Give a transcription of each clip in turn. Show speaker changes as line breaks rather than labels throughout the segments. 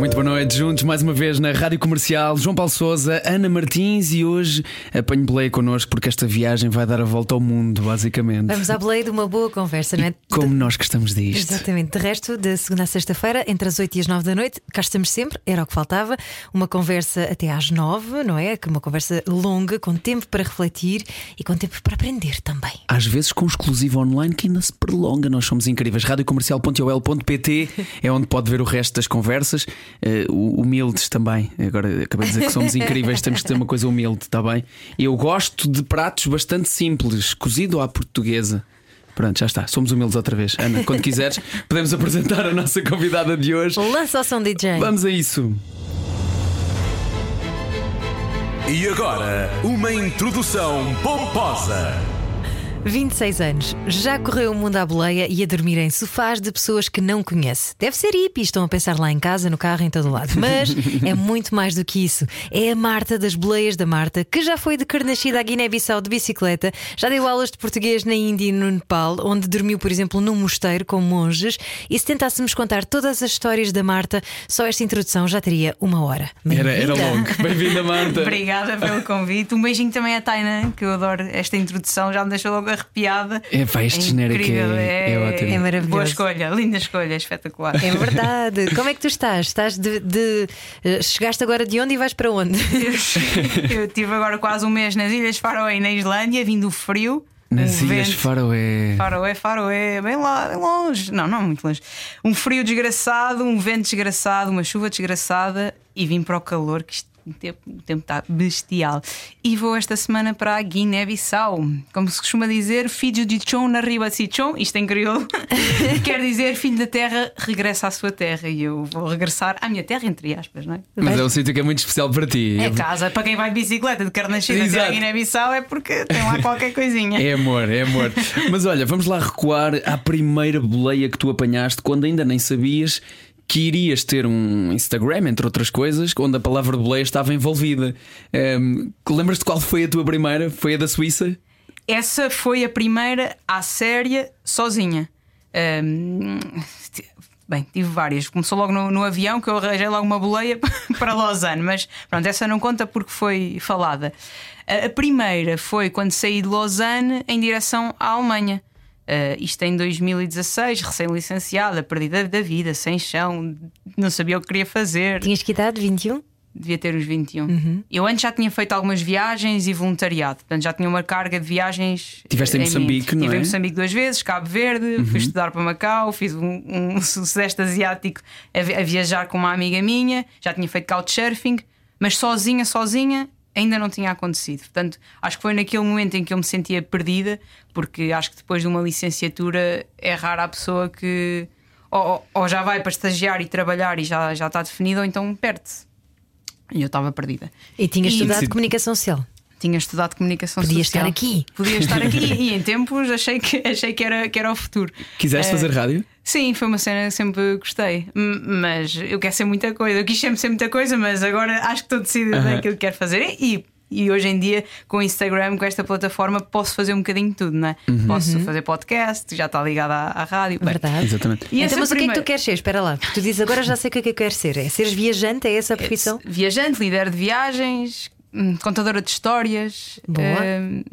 Muito boa noite, juntos mais uma vez na Rádio Comercial. João Paulo Souza, Ana Martins e hoje apanho Belém connosco porque esta viagem vai dar a volta ao mundo, basicamente.
Vamos à Belém de uma boa conversa, não é?
Como nós gostamos disto.
Exatamente. De resto, de segunda a sexta-feira, entre as 8 e as 9 da noite, cá estamos sempre, era o que faltava. Uma conversa até às 9, não é? Uma conversa longa, com tempo para refletir e com tempo para aprender também.
Às vezes com exclusivo online que ainda se prolonga. Nós somos incríveis. Radiocomercial.ol.pt é onde pode ver o resto das conversas. Uh, humildes também. Agora acabei de dizer que somos incríveis, temos que ter uma coisa humilde, está bem? Eu gosto de pratos bastante simples, cozido à portuguesa. Pronto, já está. Somos humildes outra vez. Ana, quando quiseres, podemos apresentar a nossa convidada de hoje.
Lança o som DJ.
Vamos a isso.
E agora, uma introdução pomposa.
26 anos, já correu o mundo à boleia e a dormir em sofás de pessoas que não conhece. Deve ser hippie, estão a pensar lá em casa, no carro, em todo lado. Mas é muito mais do que isso. É a Marta das boleias da Marta, que já foi de Carnachida à Guiné-Bissau de bicicleta, já deu aulas de português na Índia e no Nepal, onde dormiu, por exemplo, num mosteiro com monges. E se tentássemos contar todas as histórias da Marta, só esta introdução já teria uma hora.
Era, era longo. Bem-vinda, Marta.
Obrigada pelo convite. Um beijinho também à Taina, que eu adoro esta introdução, já me deixou logo arrepiada.
É, pá, este genérico
incrível,
é- é ótimo.
É maravilhoso.
Boa escolha, linda escolha, espetacular.
É verdade. Como é que tu estás? Estás de. de- eh, chegaste agora de onde e vais para onde?
Eu tive agora quase um mês nas Ilhas Faroé, na Islândia, vindo o frio.
Nas
um
Ilhas
vento.
Faroé.
Faroé, Faroé, bem lá, bem longe. Não, não muito longe. Um frio desgraçado, um vento desgraçado, uma chuva desgraçada e vim para o calor, que isto, o tempo, o tempo está bestial. E vou esta semana para a Guiné-Bissau. Como se costuma dizer, filho de chão na riba de chão, isto em crioulo, quer dizer filho da terra regressa à sua terra. E eu vou regressar à minha terra, entre aspas, não é?
Mas é um sítio que é muito especial para ti.
É casa, para quem vai de bicicleta de Carnachida até a Guiné-Bissau é porque tem lá qualquer coisinha.
É amor, é amor. Mas olha, vamos lá recuar à primeira boleia que tu apanhaste quando ainda nem sabias que irias ter um Instagram, entre outras coisas, onde a palavra boleia estava envolvida. Ehm, Lembras-te qual foi a tua primeira? Foi a da Suíça?
Essa foi a primeira à séria sozinha. Ahm, t- bem, tive várias. Começou logo no, no avião, que eu arranjei logo uma boleia para Lausanne, mas pronto, essa não conta porque foi falada. A primeira foi quando saí de Lausanne em direção à Alemanha. Ah, isto em 2016, recém-licenciada, perdida da vida, sem chão, não sabia o que queria fazer.
Tinhas que idade? 21?
Devia ter uns 21. Eu antes já tinha feito algumas viagens e voluntariado, portanto já tinha uma carga de viagens.
Tiveste em
mim.
Moçambique, não
Tive
é?
em Moçambique duas vezes, Cabo Verde, fui estudar para Macau, fiz um, um Sudeste Asiático a, a viajar com uma amiga minha, já tinha feito couchsurfing, mas sozinha, sozinha. Ainda não tinha acontecido. Portanto, acho que foi naquele momento em que eu me sentia perdida, porque acho que depois de uma licenciatura é rara a pessoa que ou, ou já vai para estagiar e trabalhar e já, já está definido, ou então perde-se. E eu estava perdida.
E tinhas
E-
estudado
Sim.
comunicação social.
Tinha estudado comunicação
Podia
social.
estar aqui.
Podia estar aqui e em tempos achei que, achei que, era, que era o futuro.
Quiseste
Eh,
fazer rádio?
Sim, foi uma cena que sempre gostei. Mas eu quero ser muita coisa. Eu quis sempre ser muita coisa, mas agora acho que estou decidida
Aham.
naquilo que quero fazer. E, e hoje em dia, com o Instagram, com esta plataforma, posso fazer um bocadinho de tudo, não é? Posso fazer podcast, já está ligado à, à rádio. Bem,
Verdade.
Exatamente.
E
então, mas o que é que
primeira-
tu queres ser? Espera lá. Tu dizes agora já sei o que é que eu quero ser. É seres viajante? É essa a profissão?
Viajante, líder de viagens, hum, contadora de histórias.
Boa.
hum,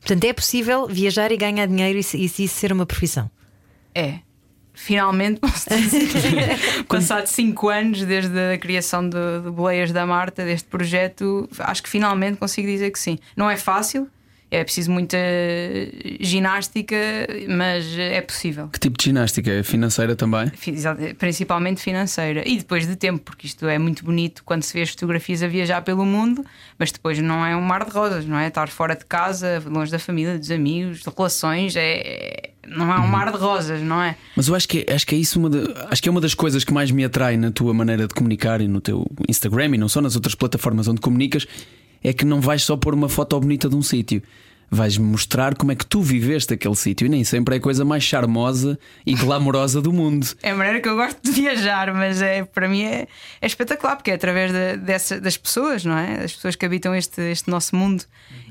Portanto, é possível viajar e ganhar dinheiro e, e se isso ser uma profissão.
É. Finalmente, posso dizer, passado 5 anos desde a criação de, de Boleias da Marta, deste projeto, acho que finalmente consigo dizer que sim. Não é fácil, é preciso muita ginástica, mas é possível.
Que tipo de ginástica? Financeira também?
Principalmente financeira e depois de tempo, porque isto é muito bonito quando se vê as fotografias a viajar pelo mundo, mas depois não é um mar de rosas, não é? Estar fora de casa, longe da família, dos amigos, de relações, é, não é um mar de rosas, não é?
Mas eu acho que, acho que é isso uma de- acho que é uma das coisas que mais me atrai na tua maneira de comunicar e no teu Instagram e não só nas outras plataformas onde comunicas, é que não vais só pôr uma foto bonita de um sítio. vais mostrar como é que tu viveste aquele sítio e nem sempre é a coisa mais charmosa e glamourosa do mundo.
É a maneira que eu gosto de viajar, mas é, para mim é, é espetacular, porque é através de, dessa, das pessoas, não é? Das pessoas que habitam este, este nosso mundo.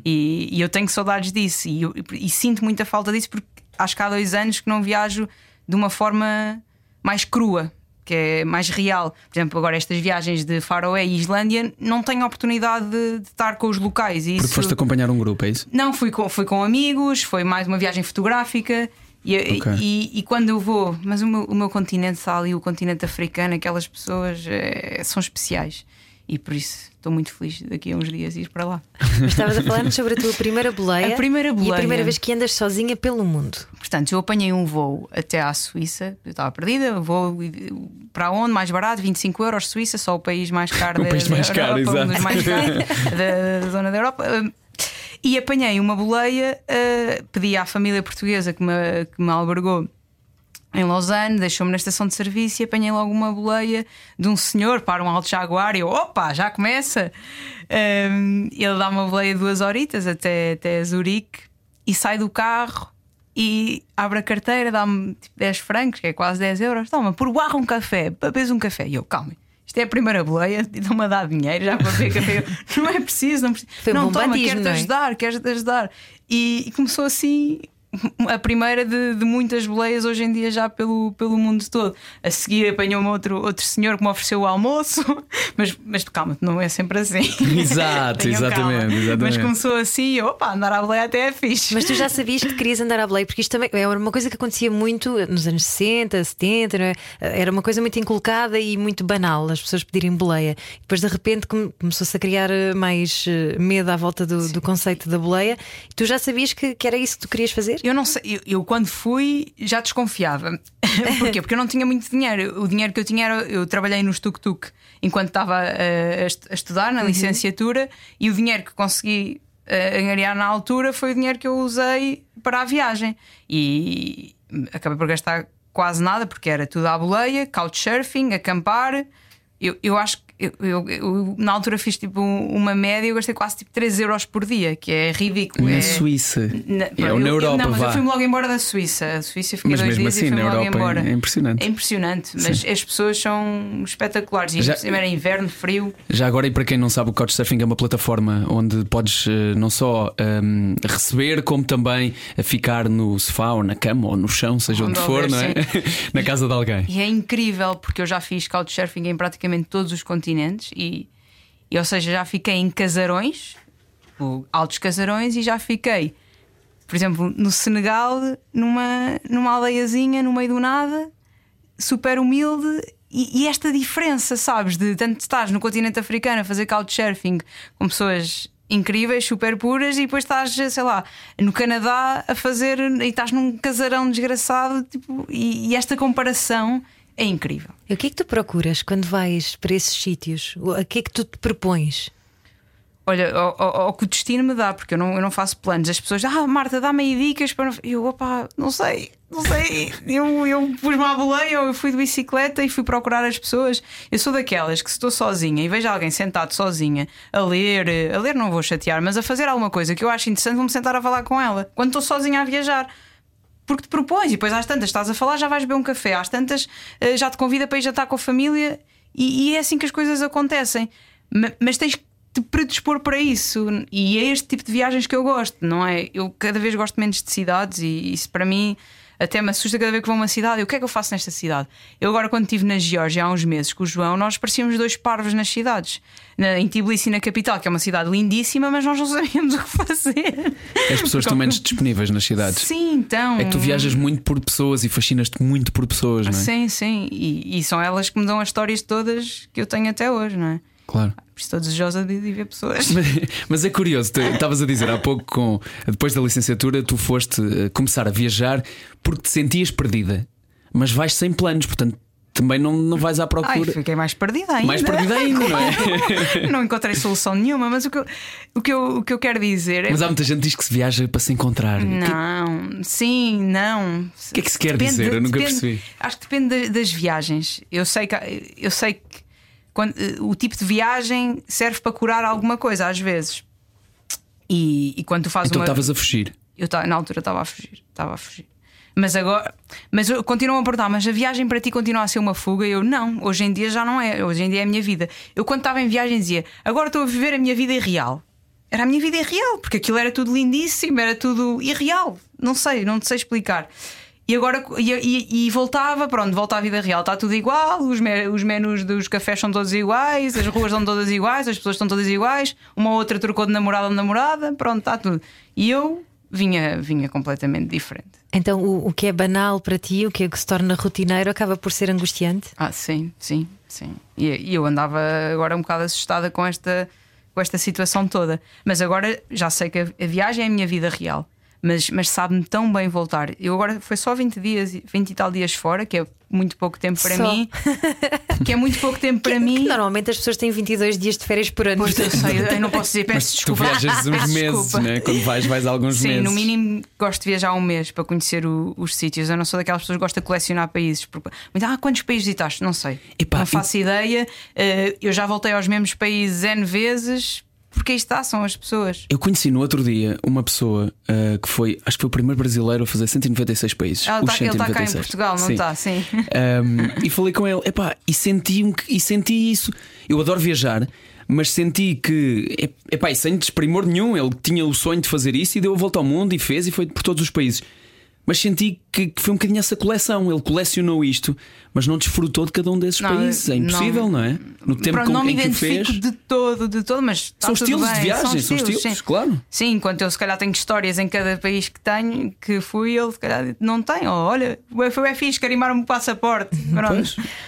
E, e eu tenho saudades disso e, eu- e sinto muita falta disso, porque acho que há dois anos que não viajo de uma forma mais crua. Que é mais real. Por exemplo, agora estas viagens de Faroé e Islândia não tenho a oportunidade de, de estar com os locais. E
Porque
isso...
foste acompanhar um grupo, é isso?
Não, fui com, fui com amigos, foi mais uma viagem fotográfica. E,
Ok.
e, e quando eu vou, mas o meu, o meu continente está ali, o continente africano, aquelas pessoas eh, são especiais. E por isso estou muito feliz daqui a uns dias ir para lá.
Mas estavas a falar-nos sobre a tua primeira boleia.
A primeira
E a
boleia.
primeira vez que andas sozinha pelo mundo.
Portanto, eu apanhei um voo até à Suíça, eu estava perdida, vou para onde? Mais barato, 25 euros, Suíça, só o país mais caro
O
da,
país
da
mais caro,
Europa, um mais caros da, da zona da Europa. Hum, E apanhei uma boleia, uh, pedi à família portuguesa que me, que me albergou em Lausanne, deixou-me na estação de serviço e apanhei logo uma boleia de um senhor para um alto jaguar. E eu, opa, já começa! Um, ele dá uma boleia duas horitas até, até Zurique e sai do carro e abre a carteira, dá-me tipo 10 francos, que é quase 10 euros. Toma, por barra um café, bebes um café. E eu, calma. Isto é a primeira boleia, e estão-me a dar dinheiro já para beber café. Eu, não é preciso, não preciso.
Foi
não, toma, quero-te
é?
ajudar, quero-te ajudar. E, e começou assim a primeira de, de muitas boleias hoje em dia já pelo, pelo mundo todo. A seguir apanhou-me outro, outro senhor que me ofereceu o almoço, mas, mas calma, não é sempre assim.
Exato, exatamente, exatamente.
Mas começou assim, e, opa, andar à boleia até é fixe.
Mas tu já sabias que querias andar à boleia, porque isto também era uma coisa que acontecia muito nos anos 60, 70, não é? era uma coisa muito inculcada e muito banal, as pessoas pedirem boleia. E depois de repente come- começou-se a criar eh, mais eh, medo à volta do, do conceito da boleia. Tu já sabias que, que era isso que tu querias fazer?
Eu não sei, eu, eu quando fui já desconfiava. Porquê? Porque eu não tinha muito dinheiro. O dinheiro que eu tinha era. Eu trabalhei no tuk-tuk enquanto estava eh, a, a estudar na licenciatura e o dinheiro que consegui eh, angariar na altura foi o dinheiro que eu usei para a viagem. E acabei por gastar quase nada porque era tudo à boleia, couchsurfing, acampar. Eu, eu acho que eu, eu- eu, na altura fiz tipo uma média, eu gastei quase tipo 3 euros por dia, que é ridículo.
Na
é...
Suíça.
Na,
é,
eu-
na
eu-
Europa,
não, mas
vá.
eu fui-me logo embora da Suíça. A Suíça eu fiquei
Mas
dois
mesmo
dias
assim,
e fui-me logo
é-
embora.
é impressionante.
É impressionante, mas as pessoas são espetaculares. E
Já-
era inverno, frio.
Já agora, e para quem não sabe, o Couchsurfing é uma plataforma onde podes eh, não só ehm, receber, como também eh, ficar no sofá ou na cama ou no chão, seja onde,
Onde
for,
houver,
não é? na casa de alguém.
E é incrível porque eu já fiz couchsurfing em praticamente todos os continentes e, e ou seja, já fiquei em casarões, o- altos casarões, e já fiquei, por exemplo, no Senegal, numa, numa aldeiazinha no meio do nada, super humilde. E, e esta diferença, sabes, de tanto estás no continente africano a fazer couchsurfing com pessoas incríveis, super puras, e depois estás, sei lá, no Canadá a fazer e estás num casarão desgraçado, tipo, e, e esta comparação é incrível.
E o que é que tu procuras quando vais para esses sítios? O que é que tu te propões?
Olha, ao, ao- ao que o destino me dá, porque eu não, eu não faço planos. As pessoas, ah, Marta, dá-me aí dicas para. Eu, opá, não sei, não sei. Eu, eu pus-me à boleia, ou eu fui de bicicleta e fui procurar as pessoas. Eu sou daquelas que, se estou sozinha e vejo alguém sentado sozinha a ler, a ler não vou chatear, mas a fazer alguma coisa que eu acho interessante, vou-me sentar a falar com ela. Quando estou sozinha a viajar. Porque te propões, e depois às tantas estás a falar, já vais beber um café, às tantas eh, já te convida para ir jantar com a família, e, e é assim que as coisas acontecem. Ma- Mas tens que te predispor para isso, e é este tipo de viagens que eu gosto, não é? Eu cada vez gosto menos de cidades, e isso para mim até me assusta cada vez que vou a uma cidade. E o que é que eu faço nesta cidade? Eu agora, quando estive na Geórgia há uns meses com o João, nós parecíamos dois parvos nas cidades. Na, em Tbilisi, na capital, que é uma cidade lindíssima, mas nós não sabíamos o que fazer.
As pessoas estão menos disponíveis nas cidades.
Sim, então.
É que tu viajas muito por pessoas e fascinas-te muito por pessoas, não é?
Sim, sim. E, e são elas que me dão as histórias todas que eu tenho até hoje, não é?
Claro.
Estou desejosa de, de ver pessoas.
Mas, mas é curioso, estavas a dizer há pouco, com, depois da licenciatura, tu foste eh, começar a viajar porque te sentias perdida, mas vais sem planos, portanto também não, não vais à
Ai,
procura.
fiquei mais perdida ainda.
mais perdida ainda, não é?
não encontrei solução nenhuma, mas o que eu, o que eu, o que eu quero dizer é.
Mas há muita gente que diz que se viaja para se encontrar. O que-
Não, sim, não.
O que é que se quer dizer? Eu nunca percebi.
Acho que depende da- das viagens. Eu sei que, eu sei que quando, eh, o tipo de viagem serve para curar alguma coisa, às vezes. E, e quando tu fazes
Então
uma.
estavas a fugir.
Eu ta- na altura estava a fugir, estava a fugir. Mas agora, mas continuam a perguntar, mas a viagem para ti continua a ser uma fuga? Eu não, hoje em dia já não é, hoje em dia é a minha vida. Eu quando estava em viagem dizia, agora estou a viver a minha vida irreal. Era a minha vida irreal, porque aquilo era tudo lindíssimo, era tudo irreal. Não sei, não te sei explicar. E agora e, e- voltava, pronto, volta à vida real, está tudo igual, os, me- os menus dos cafés são todos iguais, as ruas são todas iguais, as pessoas estão todas iguais, uma ou outra trocou de namorado ou namorada, pronto, está tudo. E eu vinha, vinha completamente diferente.
Então, o, o que é banal para ti, o que é que se torna rotineiro, acaba por ser angustiante?
Ah, sim, sim, sim. E, e eu andava agora um bocado assustada com esta, com esta situação toda. Mas agora já sei que a, a viagem é a minha vida real. Mas, mas sabe-me tão bem voltar. Eu agora foi só 20 dias, 20 e tal dias fora, que é muito pouco tempo para
Só.
mim. Que é muito pouco tempo para mim.
Normalmente as pessoas têm 22 dias de férias por ano.
Pois eu sei, eu não posso dizer, peço
Mas tu
desculpa.
viajas uns
Peço
meses,
desculpa.
né? Quando vais, vais alguns
Sim,
meses.
no mínimo gosto de viajar um mês para conhecer o- os sítios. Eu não sou daquelas pessoas que gostam de colecionar países. Porque, mas, ah, quantos países visitaste? Não sei.
Epá,
não faço ideia. Eh, eu já voltei aos mesmos países N vezes, porque aí está, são as pessoas.
Eu conheci no outro dia uma pessoa ah, que foi, acho que foi o primeiro brasileiro a fazer 196 países.
Está ele tá cá em
196.
Portugal, não
Sim.
está? Sim.
Um, e falei com ele, epá, e senti, e senti isso. Eu adoro viajar, mas senti que, ep- epá, e sem desprimor nenhum, ele tinha o sonho de fazer isso e deu a volta ao mundo e fez e foi por todos os países. Mas senti que, que foi um bocadinho essa coleção. Ele colecionou isto, mas não desfrutou de cada um desses
Não,
países. É impossível, não, é? No tempo
Pronto,
com,
não me
em que o
identifico
fez.
de todo, de todo, mas
São estilos
bem.
de viagem, são estilos,
sim.
claro.
Sim, enquanto eu se calhar tenho histórias em cada país que tenho, que fui, ele se calhar não tem. Oh, olha, foi é fixe carimbar-me o passaporte.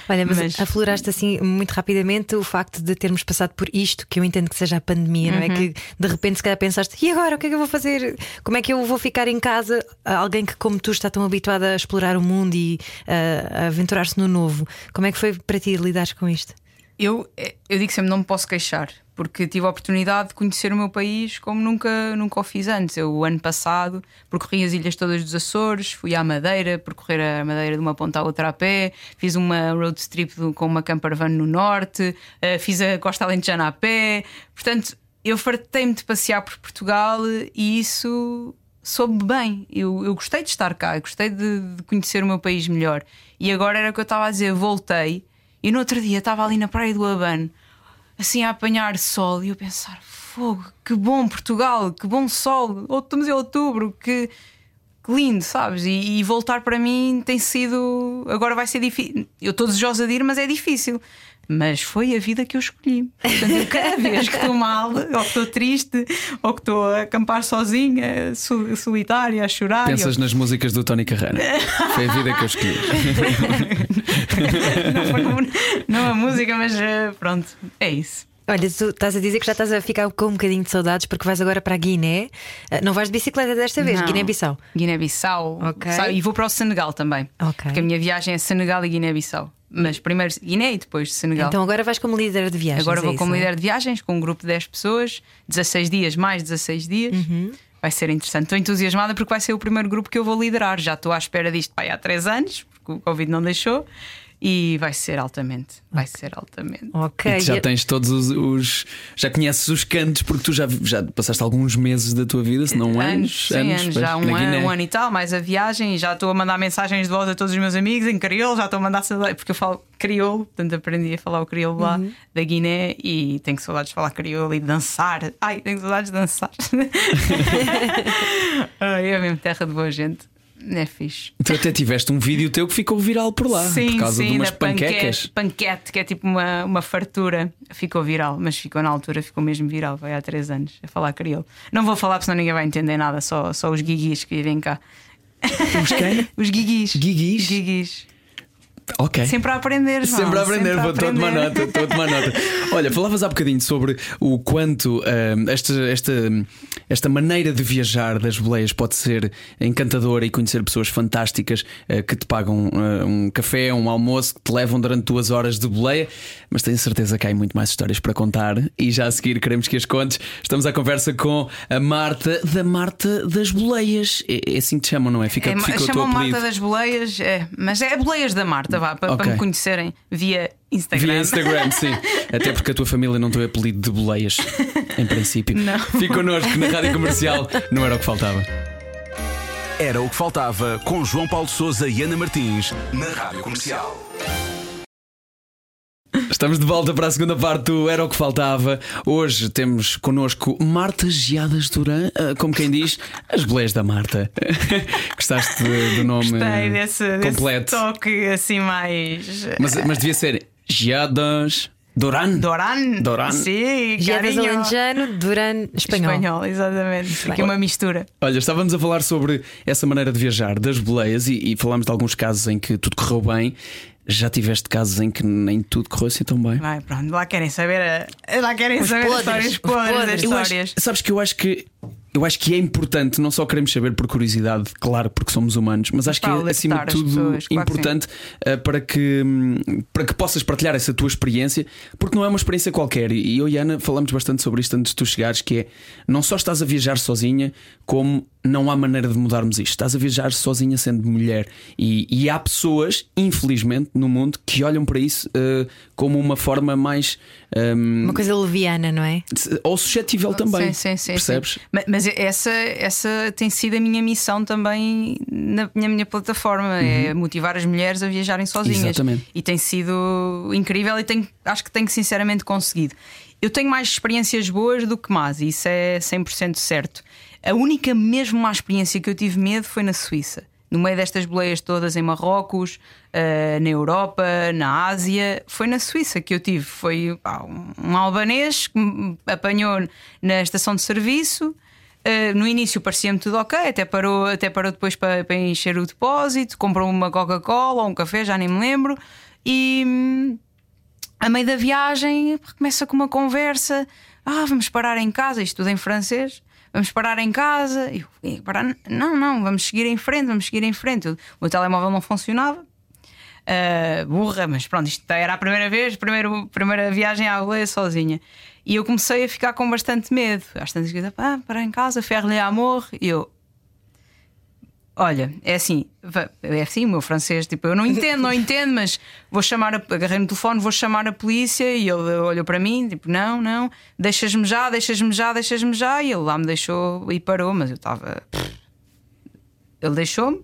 Olha, mas,
Mas-
afloraste assim muito rapidamente o facto de termos passado por isto, que eu entendo que seja a pandemia, não é?
Uhum.
Que de repente se calhar pensaste, e agora o que é que eu vou fazer? Como é que eu vou ficar em casa? Alguém que, como tu, está tão habituado a explorar o mundo e ah, a aventurar-se no novo. Como é que foi para ti lidares com isto?
Eu, eu digo sempre não me posso queixar, porque tive a oportunidade de conhecer o meu país como nunca, nunca o fiz antes. Eu, o ano passado, percorri as ilhas todas dos Açores, fui à Madeira, percorrer a Madeira de uma ponta à outra a pé, fiz uma road trip com uma camper van no norte, eh, fiz a Costa Alentejana a pé. Portanto, eu fartei-me de passear por Portugal e isso soube bem. Eu, eu gostei de estar cá, gostei de, de conhecer o meu país melhor. E agora era o que eu estava a dizer, voltei. E no outro dia estava ali na praia do Abano, assim a apanhar sol, e eu pensar: fogo, que bom Portugal, que bom sol, estamos em outubro, que, que lindo, sabes? E, e voltar para mim tem sido. Agora vai ser difícil. Eu estou desejosa de ir, mas é difícil. Mas foi a vida que eu escolhi. Portanto, eu cada vez que estou mal, ou que estou triste, ou que estou a acampar sozinha, sol- solitária, a chorar.
Pensas
ou-
nas músicas do Tony Carreira. Foi a vida que eu escolhi.
não, foi uma- não a música, mas eh, pronto, é isso.
Olha, tu estás a dizer que já estás a ficar com um bocadinho de saudades porque vais agora para a Guiné. Ah, Não vais de bicicleta desta vez. Guiné-Bissau.
Guiné-Bissau.
Ok.
E vou para o Senegal também.
Ok.
Porque a minha viagem é Senegal e Guiné-Bissau. Mas primeiro Guiné e depois Senegal.
Então agora vais como líder de viagens.
Agora
é
vou
isso,
como
é?
líder de viagens com um grupo de 10 pessoas, 16 dias mais 16 dias.
Uhum.
Vai ser interessante. Estou entusiasmada porque vai ser o primeiro grupo que eu vou liderar. Já estou à espera disto pai, há 3 anos, porque o Covid não deixou. E vai ser altamente. Vai ser altamente.
Ok.
E tu já tens todos os, os- Já conheces os cantos, porque tu já, já passaste alguns meses da tua vida, se não anos.
sim, anos,
pois,
já um ano, um ano e tal, mais a viagem, e já estou a mandar mensagens de voz a todos os meus amigos em crioulo, já estou a mandar saudades, porque eu falo crioulo, portanto aprendi a falar o crioulo lá
Uhum.
da Guiné e tenho saudades de falar crioulo e de dançar. Ai, tenho saudades de dançar. Ai, é mesmo terra de boa gente. É fixe.
Tu até tiveste um vídeo teu que ficou viral por lá,
sim,
por causa
sim,
de umas panquecas.
panquete, que é tipo uma, uma fartura. Ficou viral, mas ficou na altura, ficou mesmo viral, vai há três anos a falar crioulo. Não vou falar porque senão ninguém vai entender nada, só, só os guiguis que vivem cá.
Os quem?
Os guiguis.
Guiguis?
Os guiguis.
Ok.
Sempre a aprender, João,
Sempre a aprender,
sempre a
vou estou a tomar
aprender.
nota, estou a tomar nota. Olha, falavas há bocadinho sobre o quanto hum, esta, esta, esta maneira de viajar das boleias pode ser encantadora e conhecer pessoas fantásticas eh, que te pagam eh, um café, um almoço, que te levam durante duas horas de boleia, mas tenho certeza que há muito mais histórias para contar e já a seguir queremos que as contes. Estamos à conversa com a Marta da Marta das Boleias. É, é assim que te chamam, não é? Fica,
É,
fica
chamam. Marta das Boleias, é, mas é Boleias da Marta. Vá, para,
Ok.
para me conhecerem via Instagram.
Via Instagram, sim. Até porque a tua família não tem apelido de boleias, em princípio.
Não.
Fica connosco na rádio comercial, não era o que faltava.
Era o que faltava com João Paulo Souza e Ana Martins na Rádio Comercial.
Estamos de volta para a segunda parte do Era o que Faltava. Hoje temos connosco Marta Geadas Duran, ah, como quem diz, as boleias da Marta. Gostaste do nome
Gostei desse, desse
completo?
toque assim mais.
Mas, mas devia ser Geadas Duran.
Doran?
Doran.
Sim,
Geadas
carinho.
Alentejano, Duran, espanhol.
Espanhol, exatamente. Aqui uma mistura.
Olha, estávamos a falar sobre essa maneira de viajar das boleias e, e falámos de alguns casos em que tudo correu bem. Já tiveste casos em que nem tudo correu assim tão bem?
Vai, pronto, lá querem saber, a- lá querem
Os
saber
podres,
histórias
os
podres,
podres.
das
Eu acho-
histórias.
sabes que eu acho que eu acho que é importante, não só queremos saber por curiosidade, claro, porque somos humanos, mas acho que é acima de tudo
pessoas, claro que
importante eh, para, que, hum, para que possas partilhar essa tua experiência, porque não é uma experiência qualquer. E eu e a Ana falamos bastante sobre isto antes de tu chegares, que é não só estás a viajar sozinha, como não há maneira de mudarmos isto. Estás a viajar sozinha sendo mulher. E, e há pessoas, infelizmente, no mundo que olham para isso eh, como uma forma mais. hum,
Uma coisa leviana, não é?
ou suscetível também.
Sim, sim, sim,
percebes?
sim. Ma- Mas essa, essa tem sido a minha missão também na minha, minha plataforma: é motivar as mulheres a viajarem sozinhas.
Uhum. Exatamente.
E tem sido incrível e tenho, acho que tenho sinceramente conseguido. Eu tenho mais experiências boas do que más, e isso é 100% certo. A única mesmo má experiência que eu tive medo foi na Suíça. No meio destas boleias todas em Marrocos, eh, na Europa, na Ásia, foi na Suíça que eu tive. Foi pá, um, um albanês que me apanhou na estação de serviço. Uh, no início parecia-me tudo ok, até parou, até parou depois para, para encher o depósito, comprou uma Coca-Cola ou um café, já nem me lembro, e hum, a meio da viagem começa com uma conversa: ah, vamos parar em casa, isto tudo em francês. Vamos parar em casa. Eu, "E parar? Não, não, vamos seguir em frente, vamos seguir em frente. O telemóvel não funcionava. Uh, burra, mas pronto, isto era a primeira vez, primeiro, primeira viagem à boleia sozinha. E eu comecei a ficar com bastante medo. Às tantas vezes, ah, para em casa, ferre-lhe amor. E eu, olha, é assim, é assim, o meu francês, tipo, eu não entendo, não entendo, mas vou chamar, a, agarrei no telefone, vou chamar a polícia. E ele olhou para mim, tipo, não, não, deixas-me já, deixas-me já, deixas-me já. E ele lá me deixou e parou, mas eu estava. Ele deixou-me,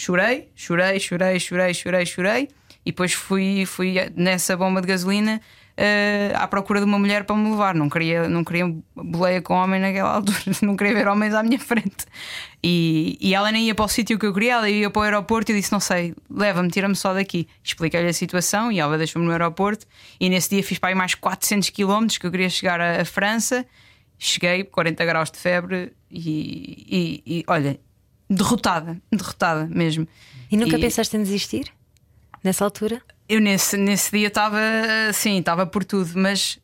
chorei, chorei, chorei, chorei, chorei, chorei, e depois fui, fui nessa bomba de gasolina eh, à procura de uma mulher para me levar. Não queria, não queria boleia com homem naquela altura, não queria ver homens à minha frente. E, e ela nem ia para o sítio que eu queria, ela ia para o aeroporto e disse: Não sei, leva-me, tira-me só daqui. Expliquei-lhe a situação e ela deixou-me no aeroporto. E nesse dia fiz para aí mais 400 km que eu queria chegar à, à França. Cheguei, 40 graus de febre e, e- e, olha, derrotada, derrotada mesmo.
E nunca
E-
pensaste em desistir? Nessa altura?
Eu nesse, nesse dia estava assim, estava por tudo, mas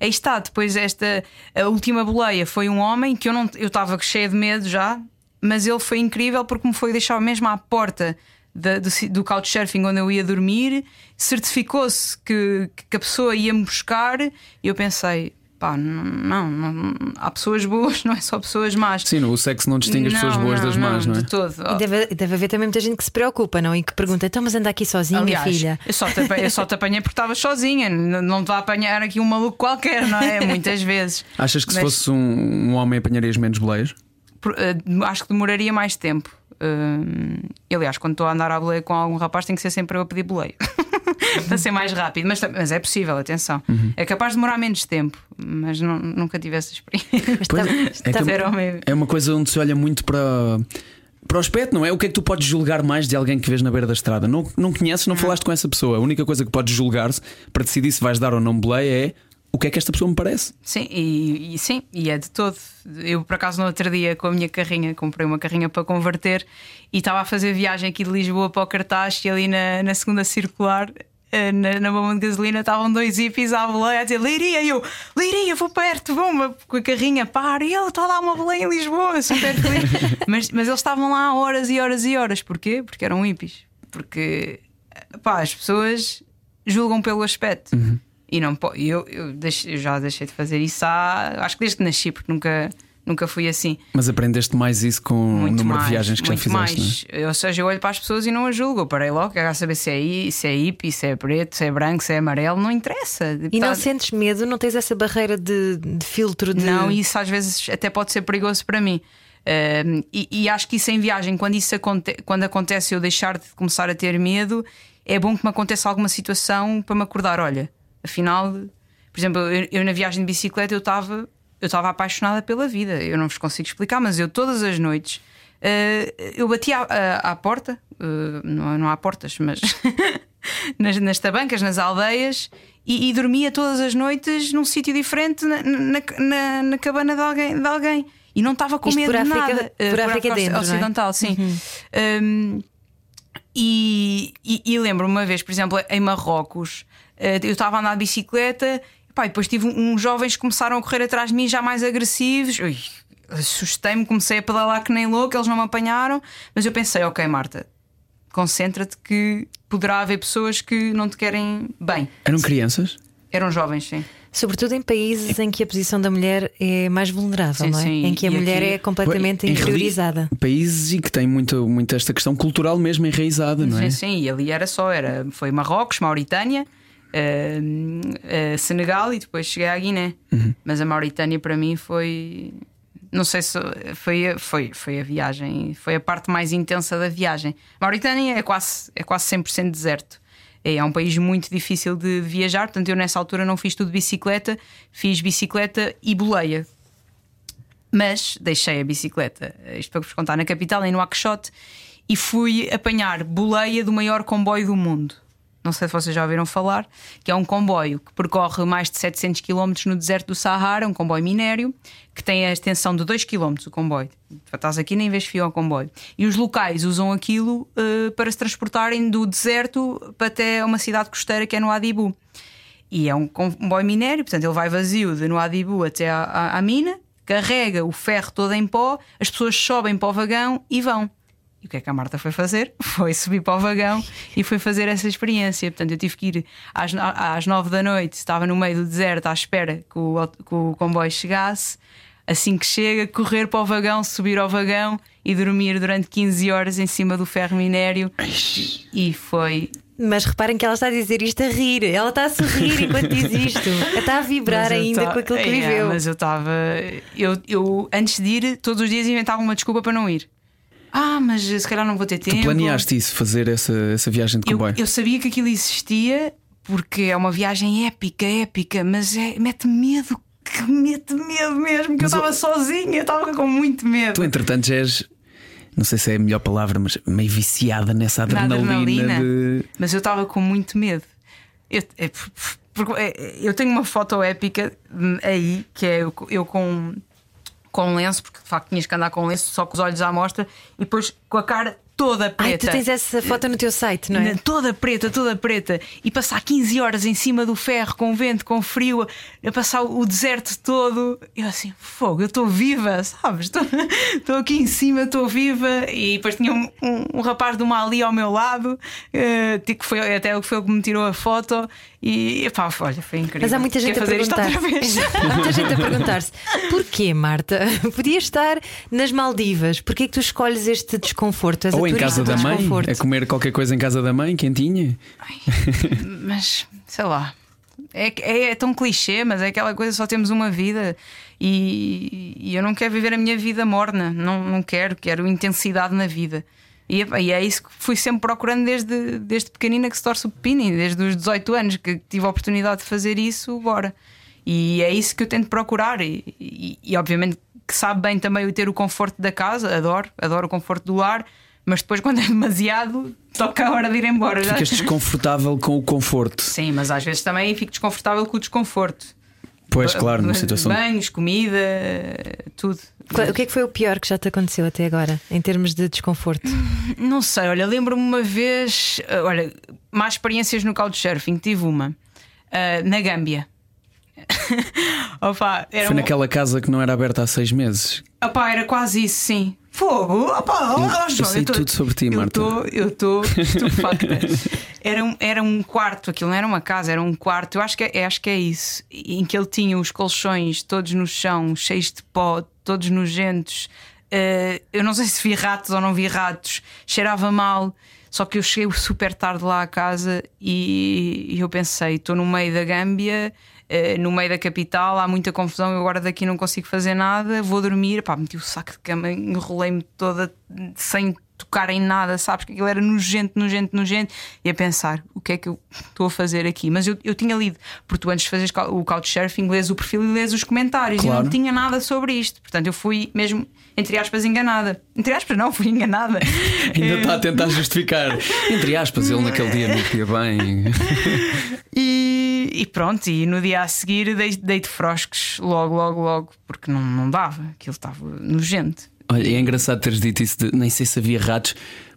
aí está. Depois, esta a última boleia foi um homem que eu não eu estava cheia de medo já, mas ele foi incrível porque me foi deixar mesmo à porta da- do, do couchsurfing onde eu ia dormir, certificou-se que, que a pessoa ia me buscar e eu pensei. Pá, não, não, não- há pessoas boas, não é só pessoas más.
Sim, o sexo não distingue as
Não,
pessoas boas
não,
das más, não é?
De todo.
E deve, deve haver também muita gente que se preocupa, não? E que pergunta: então, mas anda aqui sozinha,
Aliás,
filha?
Eu só, te apanhei, eu só te apanhei porque estavas sozinha, não te vai apanhar aqui um maluco qualquer, não é? Muitas vezes.
Achas que se
Mas,
fosse um, um homem apanharias menos boleias?
eh, acho que demoraria mais tempo. Hum, aliás, quando estou a andar à boleia com algum rapaz, tem que ser sempre eu a pedir boleia para ser mais rápido. Mas, mas é possível, atenção.
Uhum.
É capaz de demorar menos tempo, mas não- nunca tive essa experiência.
Pois
tá-
é,
tá-
é. É uma coisa onde se olha muito para. Para o aspecto, não é? O que é que tu podes julgar mais de alguém que vês na beira da estrada? Não, não conheces, não falaste com essa pessoa. A única coisa que podes julgar-se para decidir se vais dar ou não boleia é o que é que esta pessoa me parece.
Sim, e, e sim, e é de todo. Eu, por acaso, no outro dia, com a minha carrinha, comprei uma carrinha para converter e estava a fazer viagem aqui de Lisboa para o Cartaz e ali na, na segunda circular. eh, Na, na bomba de gasolina estavam dois hippies à boleia a dizer Leiria, e eu, Leiria, vou perto, bomba, com a carrinha, para, e ele está lá uma boleia em Lisboa, super feliz. mas, mas eles estavam lá horas e horas e horas, porquê? Porque eram hippies. Porque pá, as pessoas julgam pelo aspecto.
Uhum.
E não po- eu, eu, deixei- eu já deixei de fazer isso há, acho que desde que nasci, porque nunca, nunca fui assim.
Mas aprendeste mais isso com o número
mais,
de viagens que já
muito
fizeste, não é?
mais. Ou seja, eu olho para as pessoas e não as julgo. Eu parei logo, quero saber se é, se é hippie, se é preto, se é branco, se é amarelo, não interessa.
E não
Tá-
sentes medo, não tens essa barreira de, de filtro de.
Não, isso às vezes até pode ser perigoso para mim. Um, e, e acho que isso em viagem, quando isso aconte quando acontece, eu deixar de começar a ter medo, é bom que me aconteça alguma situação para me acordar. Olha, afinal, por exemplo, eu, eu na viagem de bicicleta eu estava eu estava apaixonada pela vida. Eu não vos consigo explicar, mas eu todas as noites uh, eu batia à, à- à porta, uh, não, não há portas, mas nas, nas tabancas, nas aldeias, e, e dormia todas as noites num sítio diferente na, na, na- na cabana de alguém, de alguém. E não estava com
Isto
medo
por
de
África-
nada.
por
Uh,
África
África
dentro, não é?
Ocidental, sim. Um, e, e, e lembro-me uma vez, por exemplo, em Marrocos, eh, eu estava a andar de bicicleta pá, e depois tive um- uns jovens que começaram a correr atrás de mim, já mais agressivos. Ui, Assustei-me, comecei a pedalar que nem louco, eles não me apanharam, mas eu pensei, ok, Marta, concentra-te que poderá haver pessoas que não te querem bem.
Eram crianças?
Eram jovens, sim.
Sobretudo em países em que a posição da mulher é mais vulnerável,
Sim,
não é?
sim.
Em que a
E
mulher
aqui-
é completamente interiorizada.
Países e que têm muito, muito esta questão cultural mesmo enraizada, não é?
Sim, sim, e ali era só, era, foi Marrocos, Mauritânia, eh, eh, Senegal e depois cheguei à Guiné. Mas a Mauritânia para mim foi. Não sei se foi, a- foi, foi a viagem, foi a parte mais intensa da viagem. Mauritânia é quase, é quase 100% deserto. É um país muito difícil de viajar, portanto, eu nessa altura não fiz tudo de bicicleta, fiz bicicleta e boleia, mas deixei a bicicleta, isto para vos contar, na capital, em Nouakchott, e fui apanhar boleia do maior comboio do mundo. Não sei se vocês já ouviram falar, que é um comboio que percorre mais de 700 km no deserto do Sahara, um comboio minério, que tem a extensão de 2 km o comboio. Estás aqui nem vês fio ao comboio. E os locais usam aquilo eh, para se transportarem do deserto até uma cidade costeira que é no Adibu. E é um comboio minério, portanto ele vai vazio de Nouadhibou até à, à- à mina, carrega o ferro todo em pó, as pessoas sobem para o vagão e vão. E o que é que a Marta foi fazer? Foi subir para o vagão e foi fazer essa experiência. Portanto, eu tive que ir às, às nove da noite, estava no meio do deserto à espera que o, que o comboio chegasse. Assim que chega, correr para o vagão, subir ao vagão e dormir durante 15 horas em cima do ferro minério. E foi
Mas reparem que ela está a dizer isto a rir, ela está a sorrir enquanto diz isto, ela está a vibrar ainda com aquilo que
É,
viveu.
Mas eu estava. Eu, eu, antes de ir, todos os dias inventava uma desculpa para não ir. Ah, mas se calhar não vou ter tempo.
Tu planeaste isso, fazer essa, essa viagem de
Eu,
comboio?
eu sabia que aquilo existia porque é uma viagem épica, épica, mas é, mete medo, que mete medo mesmo, que
Mas
eu
eu-
estava sozinha, eu estava com muito medo.
Tu, entretanto, já és, não sei se é a melhor palavra, mas meio viciada nessa
Na
adrenalina,
adrenalina.
de.
Mas eu estava com muito medo. Eu, é, porque, é, eu tenho uma foto épica hum, aí, que é eu, eu com, com lenço, porque de facto tinhas que andar com lenço, só com os olhos à mostra, e depois com a cara toda preta.
Ai, tu tens essa foto no teu site, não é?
Toda preta, toda preta. E passar 15 horas em cima do ferro, com vento, com frio, a, a passar o deserto todo. Eu assim, fogo, eu estou viva, sabes? Estou aqui em cima, estou viva. E depois tinha um, um- um rapaz de uma ali ao meu lado, eh, que foi até o que foi o que me tirou a foto. E pá, olha, foi incrível.
Mas há muita
Quer
gente a
fazer isto
perguntar.
outra vez.
Há muita gente a perguntar-se: porquê, Marta? Podia estar nas Maldivas, porquê que tu escolhes este desconforto? És a
Ou em casa da mãe,
desconforto.
a comer qualquer coisa em casa da mãe, quentinha.
mas sei lá. É, é, é tão clichê, mas é aquela coisa: só temos uma vida e, e eu não quero viver a minha vida morna. Não, não quero, quero intensidade na vida. E, e é isso que fui sempre procurando desde, desde pequenina que se torce o pepino, desde os 18 anos que tive a oportunidade de fazer isso, bora. E é isso que eu tento procurar. E, e- e, obviamente que sabe bem também o ter o conforto da casa, adoro, adoro o conforto do lar, mas depois quando é demasiado, toca a hora de ir embora.
Ficas desconfortável com o conforto.
Sim, mas às vezes também fico desconfortável com o desconforto.
Pois, claro, numa situação.
Banhos, comida, tudo.
O que é que foi o pior que já te aconteceu até agora, em termos de desconforto?
Não sei, olha, lembro-me uma vez, eh, olha, mais experiências no couchsurfing, tive uma eh, na Gâmbia. Opa,
Foi
um-
naquela casa que não era aberta há seis meses.
Opa, era quase isso, sim. Fogo! Opa, oh,
Eu
João,
sei
tô-
tudo sobre ti, Marta.
Eu estou estupefacta. Era um, era um quarto, aquilo não era uma casa, era um quarto. Eu acho que é, acho que é isso. Em que ele tinha os colchões todos no chão, cheios de pó, todos nojentos. Uh, eu não sei se vi ratos ou não vi ratos, cheirava mal. Só que eu cheguei super tarde lá à casa e, e eu pensei: estou no meio da Gâmbia, no meio da capital, há muita confusão. Eu agora daqui não consigo fazer nada, vou dormir. Pá, meti o saco de cama, enrolei-me toda sem tocar em nada, sabes? Que aquilo era nojento, nojento, nojento. E a pensar, o que é que eu estou a fazer aqui? Mas eu, eu tinha lido, porque tu antes de fazeres o couchsurfing, lês o perfil e lês os comentários.
Claro.
E não tinha nada sobre isto. Portanto, eu fui mesmo, entre aspas, enganada. Entre aspas, não, fui enganada.
Ainda está a tentar justificar. Entre aspas, ele naquele dia não queria bem.
E, e, pronto, e no dia a seguir dei-te frosques logo, logo, logo, porque não, não dava, aquilo estava nojento.
Olha, é engraçado teres dito isso de nem sei se havia ratos,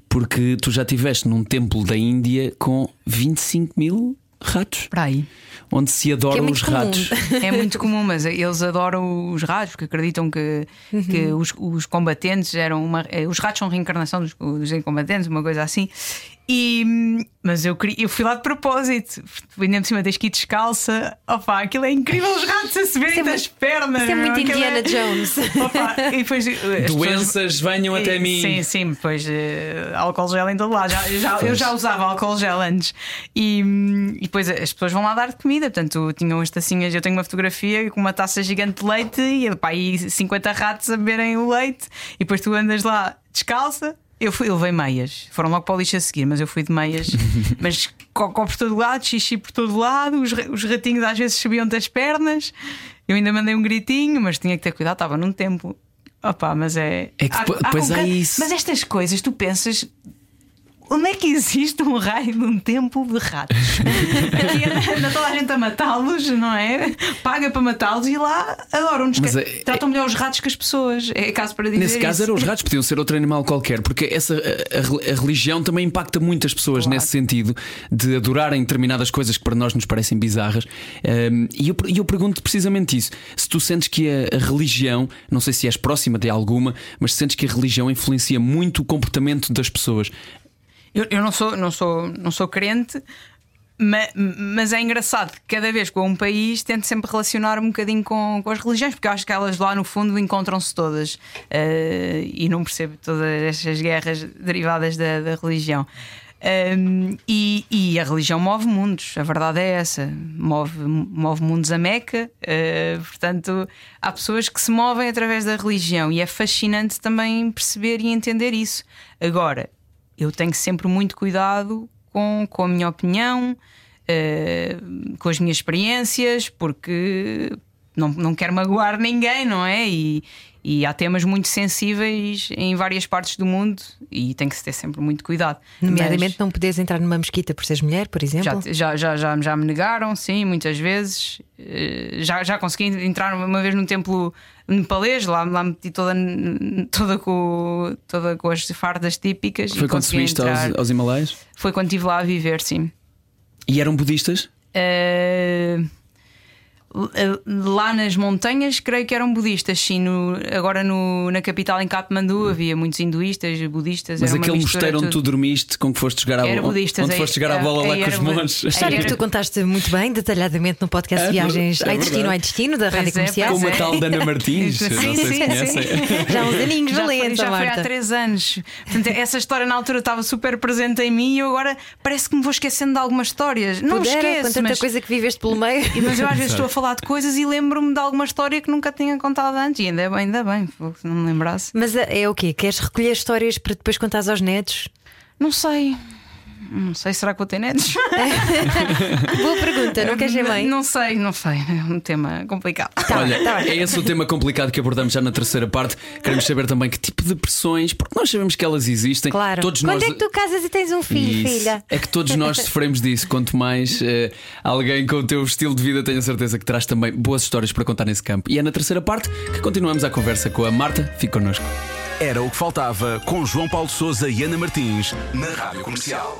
porque tu já estiveste num templo da Índia com 25 mil ratos.
Para aí.
Onde se adoram
é
os ratos.
É muito comum, mas eles adoram os ratos, porque acreditam que, uhum. que os, os, combatentes eram uma. Eh, os ratos são reencarnação dos, dos combatentes, uma coisa assim. E, mas eu, eu fui lá de propósito, ainda por cima tens que ir descalça. Opa, aquilo é incrível, os ratos a se verem é das pernas.
Isso é muito
aquilo
Indiana é... Jones.
Opa, e depois,
Doenças pessoas... venham
e,
até mim.
Sim, sim, depois uh, álcool gel em todo lado. Já, já eu já usava álcool gel antes. E, e depois as pessoas vão lá dar de comida. Portanto, tinham as tacinhas. Eu tenho uma fotografia com uma taça gigante de leite e, pá, e 50 ratos a beberem o leite. E depois tu andas lá descalça eu fui, levei meias. Foram logo para o lixo a seguir, mas eu fui de meias. mas cocó por todo lado, xixi por todo lado. Os, os ratinhos às vezes subiam das pernas. Eu ainda mandei um gritinho, mas tinha que ter cuidado, estava num templo. Opa, mas é.
É que há, depois há, há isso.
Mas estas coisas, tu pensas, Onde é que existe um raio de um templo de ratos? Aqui anda toda a gente a matá-los, não é? Paga para matá-los e lá adoram-nos. É, Tratam melhor os ratos que as pessoas. É caso para dizer.
Nesse caso
isso.
eram os ratos, podiam ser outro animal qualquer, porque essa, a, a, a religião também impacta muitas pessoas claro. nesse sentido de adorarem determinadas coisas que para nós nos parecem bizarras. Um, e eu, eu pergunto precisamente isso: se tu sentes que a, a religião, não sei se és próxima de alguma, mas sentes que a religião influencia muito o comportamento das pessoas.
Eu, eu não, sou, não, sou, não sou crente, mas, mas, é engraçado que cada vez que vou a um país tento sempre relacionar um bocadinho com, com as religiões, porque eu acho que elas lá no fundo encontram-se todas uh, e não percebo todas estas guerras derivadas da, da religião. Um, e, e, a religião move mundos, a verdade é essa, move, move mundos a Meca. Uh, portanto, há pessoas que se movem através da religião e é fascinante também perceber e entender isso. Agora, eu tenho sempre muito cuidado com, com a minha opinião, uh, com as minhas experiências, porque não, não quero magoar ninguém, não é? E, e há temas muito sensíveis em várias partes do mundo e tem que se ter sempre muito cuidado.
Nomeadamente, Mas, não podes entrar numa mesquita por seres mulher, por exemplo?
Já, já, já, já, me negaram, sim, muitas vezes. Eh, já, já consegui entrar uma vez num templo nepalês, lá, lá meti toda, toda, com, toda com as fardas típicas.
Foi quando subiste aos, aos Himalaias?
Foi quando estive lá a viver, sim.
E eram budistas?
Uh, Lá nas montanhas, creio que eram budistas, sim. No, agora no, na capital, em Katmandu, havia muitos hinduístas, budistas.
Mas aquele mosteiro onde tu dormiste, com que foste jogar a
bola,
budistas, onde foste jogar a bola lá com os montes.
História que tu contaste muito bem, detalhadamente no podcast é, Viagens é Ai Destino, Ai Destino, da pois Rádio é, Comercial.
Com uma tal Dana Martins, sim, não sei sim, se conhecem.
Já há uns aninhos,
já
valente,
foi, já foi há três anos. Portanto, essa história na altura estava super presente em mim e eu agora parece que me vou esquecendo de algumas histórias. Não Pudera, me esqueço.
Com tanta
mas...
coisa que viveste pelo meio.
Mas eu às vezes estou a falar de coisas e lembro lembro-me de alguma história que nunca tinha contado antes. E ainda bem, ainda bem, se não me lembrasse.
Mas é, é o quê? Queres recolher histórias para depois contar aos netos?
Não sei. Não sei, será que vou ter netos?
Boa pergunta, não queres ser mãe?
Não sei, não sei. É um tema complicado.
Tá, Olha, tá é esse o tema complicado que abordamos já na terceira parte. Queremos saber também que tipo de pressões, porque nós sabemos que elas existem.
Claro.
Todos
Quando
nós...
é que tu casas e tens um filho,
Isso.
filha?
É que todos nós sofremos disso. Quanto mais uh, alguém com o teu estilo de vida, tenho a certeza que traz também boas histórias para contar nesse campo. E é na terceira parte que continuamos a conversa com a Marta. Fique connosco.
Era o que faltava com João Paulo Souza e Ana Martins na Rádio Comercial.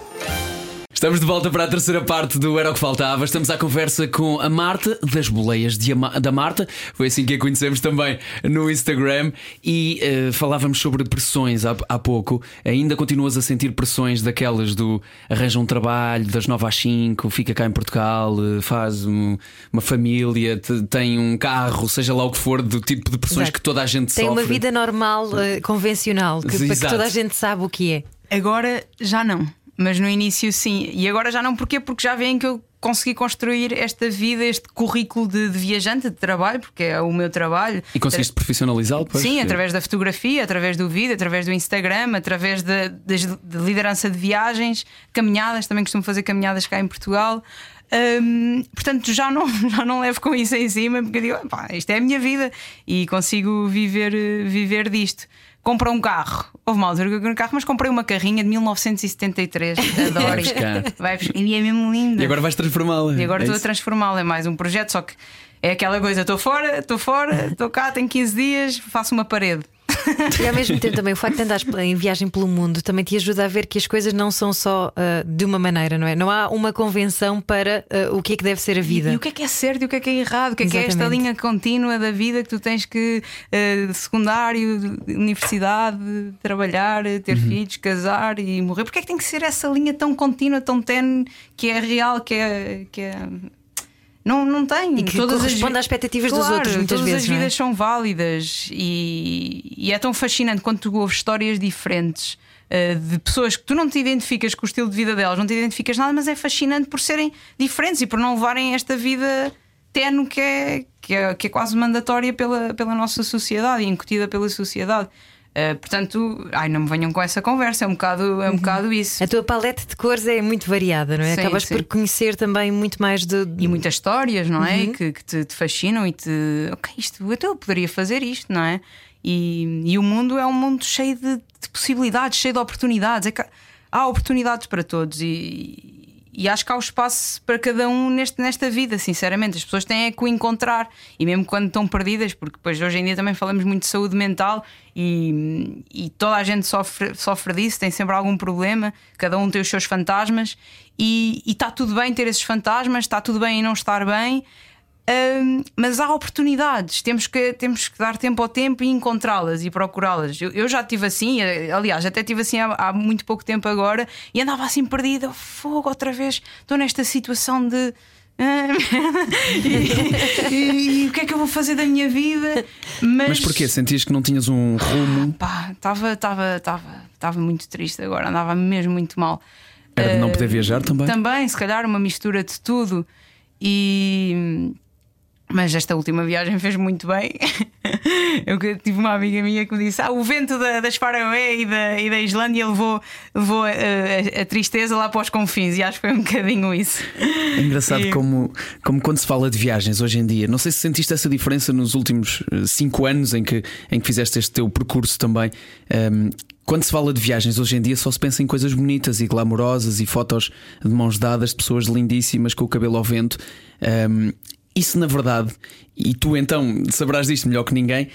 Estamos de volta para a terceira parte do Era o que Faltava. Estamos à conversa com a Marta das Boleias de Ama- da Marta. Foi assim que a conhecemos também no Instagram. E eh, falávamos sobre pressões há, há pouco. Ainda continuas a sentir pressões daquelas do arranja um trabalho, das 9 às 5, fica cá em Portugal, eh, faz um- uma família, te- tem um carro, seja lá o que for, do tipo de pressões
Exato.
que toda a gente
Tem
sofre.
uma vida normal, eh, convencional, que, para que toda a gente sabe o que é.
Agora já não, mas no início sim. E agora já não, porquê? Porque já veem que eu consegui construir esta vida, este currículo de, de viajante, de trabalho, porque é o meu trabalho.
E conseguiste profissionalizá-lo? pois?
Sim, através da fotografia, através do vídeo, através do Instagram, através da liderança de viagens, caminhadas, também costumo fazer caminhadas cá em Portugal. Hum, portanto, já não, já não levo com isso em cima, porque eu digo, "Pá, isto é a minha vida e consigo viver, eh, viver disto. Comprei um carro, houve uma altura que eu comprei um carro, mas comprei uma carrinha de 1973, adoro.
Vai buscar.
Vai buscar. E é mesmo linda.
E agora vais transformá-la.
E agora
É
estou a
isso?
transformá-la, é mais um projeto, só que é aquela coisa: estou fora, estou fora, estou cá, tenho 15 dias, faço uma parede.
E ao mesmo tempo também o facto de andares em viagem pelo mundo também te ajuda a ver que as coisas não são só ah, de uma maneira, não é? Não há uma convenção para ah, o que é que deve ser a vida.
E, e o que é que é certo e o que é que é errado? O que é que é esta
Exatamente.
linha contínua da vida que tu tens que, de secundário, de universidade, trabalhar, ter
Uhum.
filhos, casar e morrer? Porque é que tem que ser essa linha tão contínua, tão tenue, que é real, que é. Que é... Não, não tem.
E que corresponde
vi-
às expectativas dos
Claro,
outros, muitas
todas
vezes,
as
é?
vidas são válidas e, e é tão fascinante quando tu ouves histórias diferentes eh, de pessoas que tu não te identificas com o estilo de vida delas, não te identificas nada, mas é fascinante por serem diferentes e por não levarem esta vida tenue que é, que é, que é quase mandatória pela, pela nossa sociedade e incutida pela sociedade. Eh, portanto, ai, não me venham com essa conversa, é um bocado, é um bocado isso.
A tua paleta de cores é muito variada, não é?
Sim,
Acabas
sim.
por conhecer também muito mais de.
E muitas histórias, não é? Que, que te, te fascinam e te. Ok, isto, até eu poderia fazer isto, não é? E, e o mundo é um mundo cheio de, de possibilidades, cheio de oportunidades. É há oportunidades para todos e, e acho que há o espaço para cada um neste, nesta vida, sinceramente. As pessoas têm é que o encontrar e mesmo quando estão perdidas, porque depois hoje em dia também falamos muito de saúde mental e, e toda a gente sofre, sofre disso, tem sempre algum problema, cada um tem os seus fantasmas e está tudo bem ter esses fantasmas, está tudo bem em não estar bem. Hum, mas há oportunidades, temos que, temos que dar tempo ao tempo e encontrá-las e procurá-las. Eu, eu já tive assim, eh, aliás, até tive assim há, há muito pouco tempo agora e andava assim perdida, fogo outra vez, estou nesta situação de. ah, e, e- e o que é que eu vou fazer da minha vida? Mas,
Mas porquê? Sentias que não tinhas um rumo?
Estava estava estava estava muito triste agora, andava mesmo muito mal.
Era de não poder viajar também?
Também, se calhar, uma mistura de tudo. E. Mas esta última viagem fez muito bem. Eu tive uma amiga minha que me disse: Ah, o vento da, das Faroé e da, e da Islândia levou, levou a, a- a tristeza lá para os confins, e acho que foi um bocadinho isso.
É engraçado
E-
como, como quando se fala de viagens hoje em dia, não sei se sentiste essa diferença nos últimos eh, cinco anos em que, em que fizeste este teu percurso também. Ehm, quando se fala de viagens hoje em dia, só se pensa em coisas bonitas e glamourosas e fotos de mãos dadas de pessoas lindíssimas com o cabelo ao vento. Ehm, isso, na verdade, e tu então sabrás disto melhor que ninguém,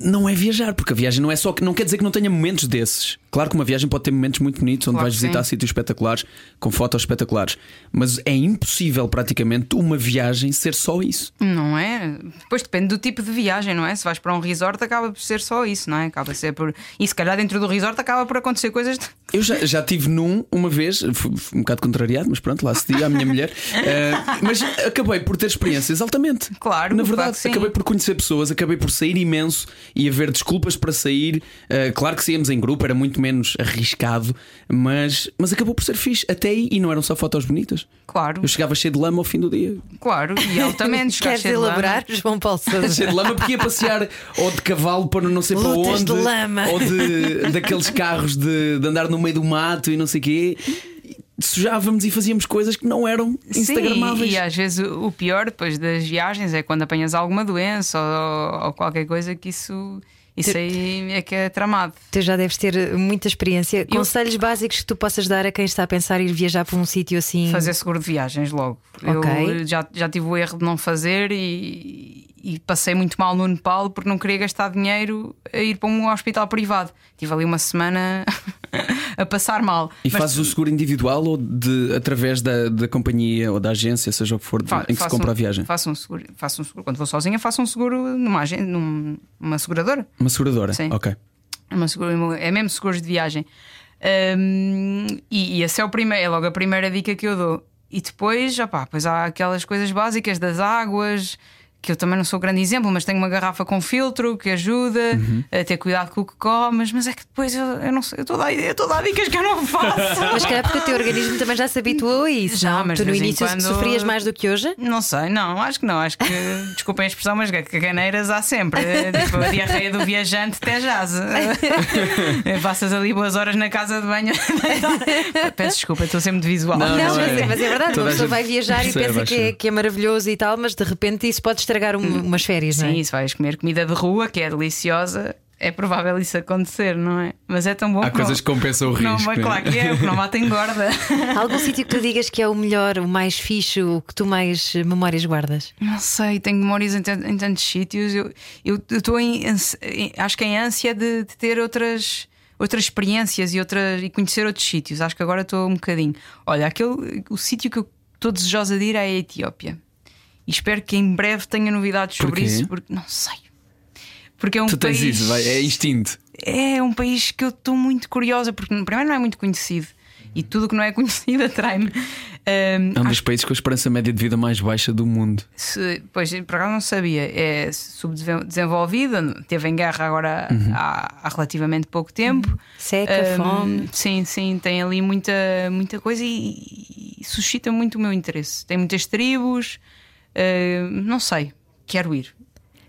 não é viajar, porque a viagem não é só que não quer dizer que não tenha momentos desses. Claro que uma viagem pode ter momentos muito bonitos onde
Claro
vais visitar
sim.
sítios espetaculares, com fotos espetaculares, mas é impossível praticamente uma viagem ser só isso.
Não é? Depois depende do tipo de viagem, não é? Se vais para um resort, acaba por ser só isso, não é? Acaba por ser por. E se calhar dentro do resort acaba por acontecer coisas. de-
Eu já, já tive num uma vez, fui, um bocado contrariado, mas pronto, lá cedi à minha mulher. Eh, mas acabei por ter experiências altamente.
Claro,
Na
claro
verdade,
sim.
acabei por conhecer pessoas, acabei por sair imenso e haver desculpas para sair. Eh, claro que saíamos em grupo, era muito menos arriscado, mas, mas acabou por ser fixe. Até aí, e não eram só fotos bonitas.
Claro,
Eu chegava cheio de lama ao fim do dia.
claro, e altamente.
Queres
cheio de lama.
elaborar, João Paulo Sousa?
Cheio de lama porque ia passear ou de cavalo para não sei para
Lutas
onde,
de lama.
ou de, daqueles carros de, de andar no meio do mato e não sei o quê. Sujávamos e fazíamos coisas que não eram instagramáveis.
Sim, e às vezes o pior depois das viagens é quando apanhas alguma doença ou, ou qualquer coisa que isso, isso aí é que é tramado.
Tu já deves ter muita experiência. Conselhos básicos que tu possas dar a quem está a pensar ir viajar para um sítio assim.
Fazer seguro de viagens logo.
Ok.
Eu já, já tive o erro de não fazer e, e passei muito mal no Nepal porque não queria gastar dinheiro a ir para um hospital privado. Tive ali uma semana a passar mal.
E
Mas
fazes o seguro individual ou de, através da, da companhia ou da agência, seja o que for,
fa-
em que se compra
um-
a viagem?
Faço um seguro, faço um seguro. Quando vou sozinha, faço um seguro numa, agen- numa seguradora.
Uma seguradora?
Sim.
Ok.
É, uma seguro- é mesmo seguros de viagem. Hum, e, e esse é, o primeiro, é logo a primeira dica que eu dou. E depois, opá, depois há aquelas coisas básicas das águas, que eu também não sou grande exemplo, mas tenho uma garrafa com filtro que ajuda
Uhum.
a ter cuidado com o que comes. Mas é que depois eu, eu não sei, eu estou a dar, eu estou a dar dicas que eu não faço.
Mas calhar porque o teu organismo também já se habituou a isso.
Já,
não?
mas
tu no início
quando-
sofrias mais do que hoje?
Não sei, não, acho que não. Acho que, desculpem a expressão, mas caganeiras há sempre. Tipo, a diarreia do viajante até jaz. Passas ali boas horas na casa de banho. Peço desculpa, estou sempre de visual.
Não,
Não,
não
mas,
é.
é. mas é verdade,
Toda
uma pessoa vai viajar e pensa que é, que é maravilhoso e tal, mas de repente isso pode estragar um- umas férias, não é?
Sim, se vais comer comida de rua, que é deliciosa, é provável isso acontecer, não é? Mas é tão bom
Há
que
coisas
não,
que compensam o
não,
risco.
mas
né?
claro que é, o que não mata engorda.
Há algum sítio que tu digas que é o melhor, o mais fixe, o que tu mais memórias guardas?
Não sei, tenho memórias em, em tantos sítios. Eu eu estou em, em- acho que em ânsia de, de ter outras. Outras experiências e, outras, e conhecer outros sítios. Acho que agora estou um bocadinho. Olha, aquele, o sítio que eu estou desejosa de ir é a Etiópia. E espero que em breve tenha novidades sobre isso, porque não sei. Porque é um
Tu tens
país.
isso, vai, é instinto.
É um país que eu estou muito curiosa, porque primeiro não é muito conhecido e tudo o que não é conhecido atrai-me. Ahm,
É um dos
acho
países com a esperança média de vida mais baixa do mundo.
se, pois, por acaso não sabia, é subdesenvolvida, teve em guerra agora
Uhum.
há, há relativamente pouco tempo.
Seca,
Ahm,
fome.
Sim, sim, tem ali muita, muita coisa e, e suscita muito o meu interesse. Tem muitas tribos, ahm, não sei, quero ir.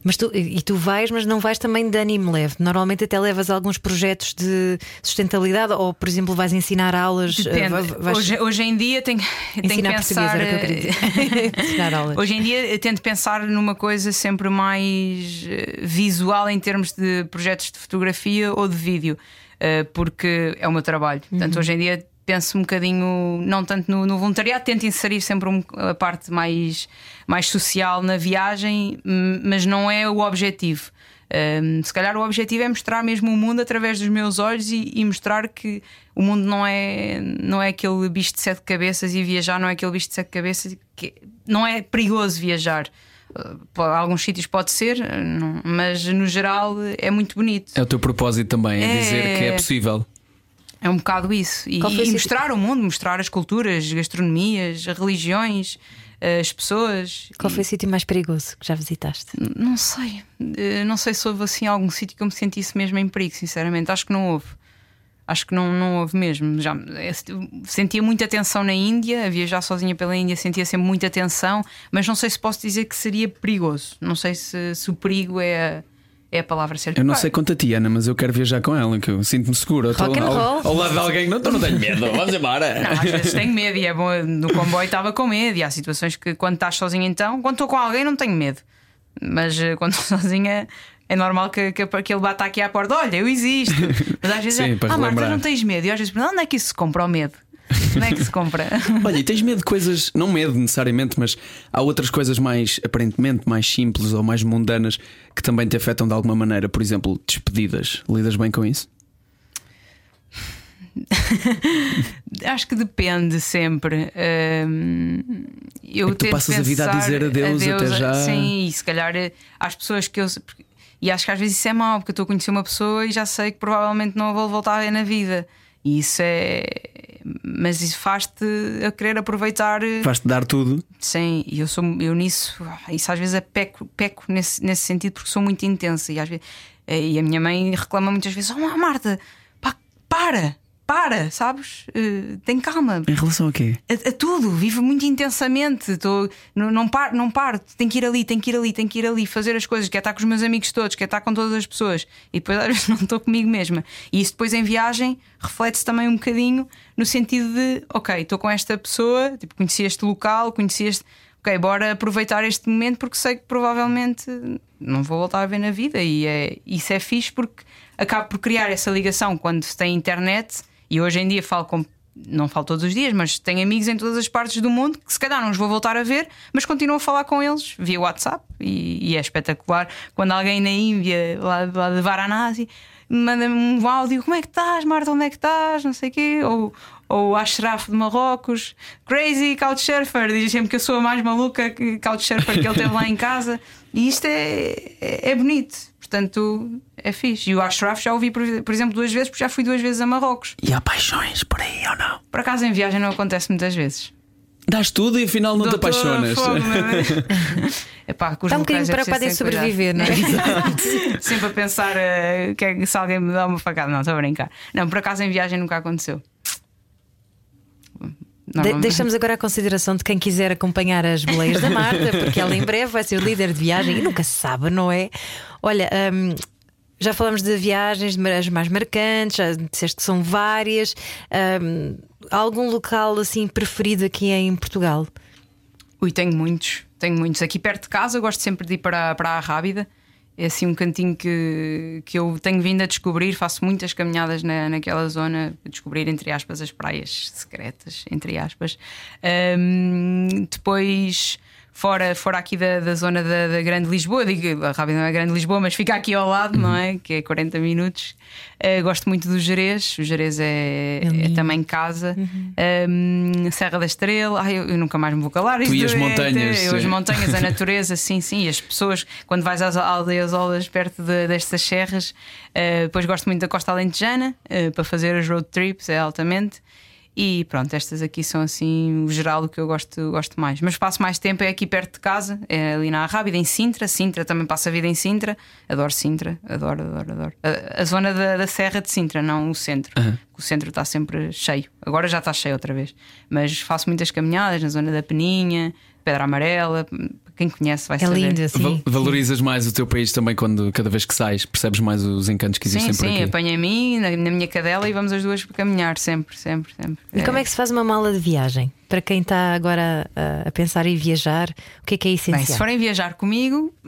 Mas tu, e tu vais, mas não vais também de ânimo leve. Normalmente até levas alguns projetos de sustentabilidade, ou por exemplo, vais ensinar aulas. eh, vais
Hoje, hoje em dia tenho, tenho que pensar.
era o que eu queria dizer. ensinar aulas.
Hoje em dia tento pensar numa coisa sempre mais eh, visual em termos de projetos de fotografia ou de vídeo, eh, porque é o meu trabalho. Portanto, hoje em dia penso um bocadinho, não tanto no, no voluntariado, tento inserir sempre um- a parte mais, mais social na viagem, hum, mas não é o objetivo. Um, se calhar o objetivo é mostrar mesmo o mundo através dos meus olhos e, e mostrar que o mundo não é, não é aquele bicho de sete cabeças e viajar não é aquele bicho de sete cabeças, que não é perigoso viajar. Uh, alguns sítios pode ser, uh, não- mas no geral é muito bonito.
É o teu propósito também, é,
É.
dizer que é possível.
É um bocado isso. E, e mostrar o mundo, mostrar as culturas, gastronomias, as religiões, as pessoas.
Qual foi o sítio mais perigoso que já visitaste?
Não sei. Eh, Não sei se houve assim algum sítio que eu me sentisse mesmo em perigo, sinceramente. Acho que não houve. Acho que não, não houve mesmo. Já, eh, sentia muita tensão na Índia, a viajar sozinha pela Índia sentia sempre muita tensão, mas não sei se posso dizer que seria perigoso. Não sei se, se o perigo é a, é a palavra certa.
Eu não sei quanto a ti, Ana, mas eu quero viajar com ela, que eu sinto-me seguro.
Rock and
ao,
roll.
ao lado de alguém, não, tu não tenho medo, vamos embora.
Não, às vezes tenho medo e é bom. No comboio estava com medo. E há situações que quando estás sozinha, então, quando estou com alguém, não tenho medo. Mas eh, quando estou sozinha, é normal que, que, que ele bata aqui à porta: olha, eu existo. Mas às vezes
Sim,
é, ah, Marta, não tens medo. E às vezes, onde é que isso se compra o medo? Onde é que se compra?
Olha, e tens medo de coisas, não medo necessariamente, mas há outras coisas mais aparentemente mais simples ou mais mundanas que também te afetam de alguma maneira. Por exemplo, despedidas. Lidas bem com isso?
Acho que depende sempre. Hum, eu
É tu passas a vida a dizer adeus até já.
Sim, e se calhar eh, às pessoas que eu. E acho que às vezes isso é mau, porque eu estou a conhecer uma pessoa e já sei que provavelmente não a vou voltar a ver na vida. E isso é. Mas isso faz-te a querer aproveitar. eh,
Faz-te dar tudo.
Sim, e eu sou eu nisso, isso às vezes é peco, peco nesse, nesse sentido porque sou muito intensa e às vezes eh, e a minha mãe reclama muitas vezes: Oh Marta, pá, para, para, sabes? Eh, tem calma.
Em relação a quê?
A, a tudo, vivo muito intensamente. Tô, não, não, paro, não paro, tenho que ir ali, tenho que ir ali, tenho que ir ali, fazer as coisas, quer estar com os meus amigos todos, quer estar com todas as pessoas. E depois às vezes não estou comigo mesma. E isso depois em viagem reflete-se também um bocadinho no sentido de, ok, estou com esta pessoa, tipo, conheci este local, conheci este. Ok, bora aproveitar este momento porque sei que provavelmente não vou voltar a ver na vida. E é, isso é fixe porque acabo por criar essa ligação quando se tem internet. E hoje em dia falo com não falo todos os dias, mas tenho amigos em todas as partes do mundo que se calhar não os vou voltar a ver, mas continuo a falar com eles via WhatsApp e, e é espetacular quando alguém na Índia, lá, lá de Varanasi, manda-me um áudio: como é que estás, Marta? Onde é que estás? Não sei o quê. Ou, ou Ashraf de Marrocos, Crazy Couchsurfer, diz sempre que eu sou a mais maluca Couchsurfer que ele teve lá em casa. E isto é, é, é bonito. Portanto, é fixe. E o Ashraf já ouvi, por, por exemplo, duas vezes, porque já fui duas vezes a Marrocos.
E há paixões por aí ou não?
Por acaso, em viagem não acontece muitas vezes.
Dás tudo e afinal não te
Dou toda a
apaixonas.
fome, é? Epá,
Está um bocadinho
é
preocupado em sobreviver, não é?
Sempre a pensar eh, que é- se alguém me dá uma facada. Não, estou a brincar. Não, por acaso em viagem nunca aconteceu.
De deixamos agora a consideração de quem quiser acompanhar as boleias da Marta, porque ela em breve vai ser líder de viagem e nunca se sabe, não é? Olha, hum, já falamos de viagens, as mais marcantes, já disseste que são várias. Há algum local assim preferido aqui em Portugal?
Ui, tenho muitos, tenho muitos. Aqui perto de casa eu gosto sempre de ir para, para a Rábida. É assim um cantinho que, que eu tenho vindo a descobrir. Faço muitas caminhadas na, naquela zona, descobrir, entre aspas, as praias secretas, entre aspas. Ahm, depois, fora, fora aqui da, da zona da, da Grande Lisboa, digo, a Rábida não é Grande Lisboa, mas fica aqui ao lado, não é? Que é 40 minutos. Ah, gosto muito do Jerez, o Jerez é, é também casa. Ahm, Serra da Estrela, ai, eu, eu nunca mais me vou calar. Isto
e as
é-
montanhas,
eu, as montanhas, a natureza, sim, sim. E as pessoas, quando vais às aldeias olas perto de- destas serras, eh, depois gosto muito da Costa Alentejana eh, para fazer as road trips, é altamente. E pronto, estas aqui são assim o geral do que eu gosto, gosto mais. Mas passo mais tempo é aqui perto de casa, é ali na Rábida, em Sintra. Sintra também passo a vida em Sintra. Adoro Sintra, adoro, adoro, adoro. A, a zona da, da Serra de Sintra, não o centro. O centro está sempre cheio. Agora já está cheio outra vez. Mas faço muitas caminhadas na zona da Peninha, Pedra Amarela. Quem conhece vai
É
saber.
lindo assim.
Val- Valorizas mais o teu país também quando cada vez que sais, percebes mais os encantos que existem
Sim,
por
sim,
aqui.
apanha a mim, na, na minha cadela e vamos as duas caminhar, sempre, sempre, sempre.
E como é que se faz uma mala de viagem? Para quem está agora a, a pensar em viajar, o que é que é essencial?
Bem, se forem viajar comigo,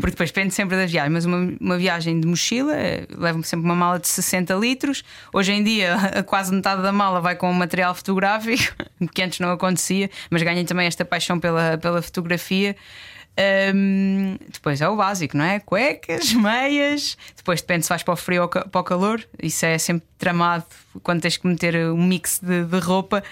porque depois depende sempre da viagem, mas uma, uma viagem de mochila, eh, levo-me sempre uma mala de 60 litros. Hoje em dia, a quase metade da mala vai com material fotográfico, que antes não acontecia, mas ganhei também esta paixão pela, pela fotografia. Hum, depois é o básico, não é? Cuecas, meias. Depois depende se vais para o frio ou para o calor. Isso é sempre tramado quando tens que meter um mix de, de roupa.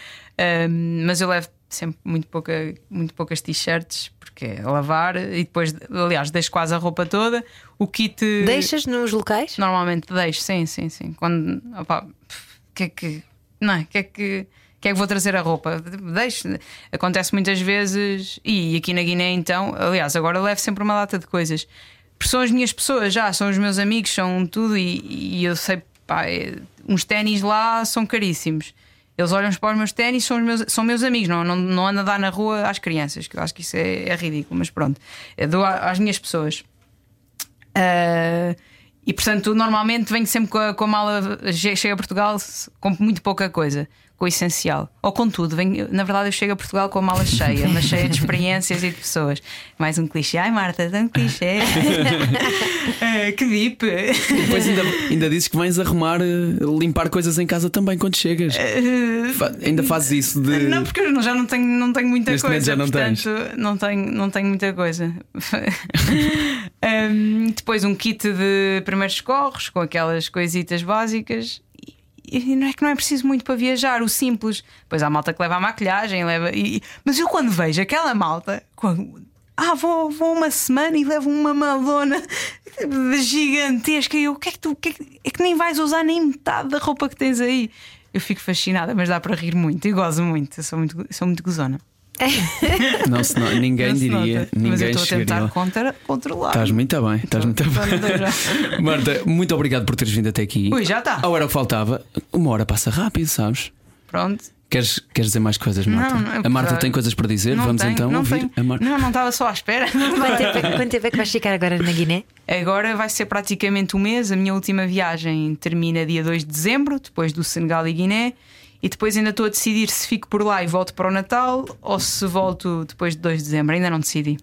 Hum, mas eu levo sempre muito, pouca, muito poucas t-shirts porque é lavar e depois, aliás, deixo quase a roupa toda. O kit.
Deixas nos locais?
Normalmente deixo, sim, sim, sim. Quando. Opá, que é que. Não é? Que é que. Que é que vou trazer a roupa? Deixo. Acontece muitas vezes. E aqui na Guiné, então, aliás, agora levo sempre uma lata de coisas. Porque são as minhas pessoas já, são os meus amigos, são tudo. E, e eu sei, pá, é- uns ténis lá são caríssimos. Eles olham para os meus ténis, são, meus, são meus amigos, não, não, não ando a dar na rua às crianças, que eu acho que isso é, é ridículo, mas pronto, eu dou às minhas pessoas. Ah, e portanto, normalmente venho sempre com a, com a mala, che- chego a Portugal se- com muito pouca coisa, com o essencial. Ou com tudo, venho, na verdade, eu chego a Portugal com a mala cheia, mas cheia de experiências e de pessoas. Mais um clichê. Ai, Marta, tão clichê. Ah, que deep.
Depois ainda, ainda dizes que vais arrumar, eh, limpar coisas em casa também quando chegas. Fa- ainda fazes isso de.
Não, porque eu já não tenho, não tenho muita
Neste
coisa.
já não
portanto, não tenho, não tenho muita coisa. Hum, depois um kit de primeiros socorros com aquelas coisitas básicas. Não é que não é preciso muito para viajar, o simples. Depois há malta que leva a maquilhagem, leva. e- mas eu quando vejo aquela malta, quando- ah, vou, vou uma semana e levo uma malona gigantesca. E eu, o que é que tu. que é, que, é que nem vais usar nem metade da roupa que tens aí. Eu fico fascinada, mas dá para rir muito e gozo muito. Eu sou muito, sou muito gozona.
Não, se não, ninguém
Não se
diria.
nota. mas eu
Ninguém
estou a tentar
lá.
contra, controlar.
Estás muito bem, estás muito bem. Marta, muito obrigado por teres vindo até aqui.
Ui, já está.
A hora que faltava, uma hora passa rápido, sabes?
Pronto.
Queres, queres dizer mais coisas, Marta?
Não, não,
a Marta
claro.
tem coisas para dizer,
Não
vamos
tenho,
então
não
ouvir
tenho.
a Marta.
Não, não estava só à espera.
Quanto tempo, é- quanto tempo é que vais ficar agora na Guiné?
Agora vai ser praticamente um mês. A minha última viagem termina dia 2 de dezembro, depois do Senegal e Guiné. E depois ainda estou a decidir se fico por lá e volto para o Natal ou se volto depois de 2 de dezembro. Ainda não decidi.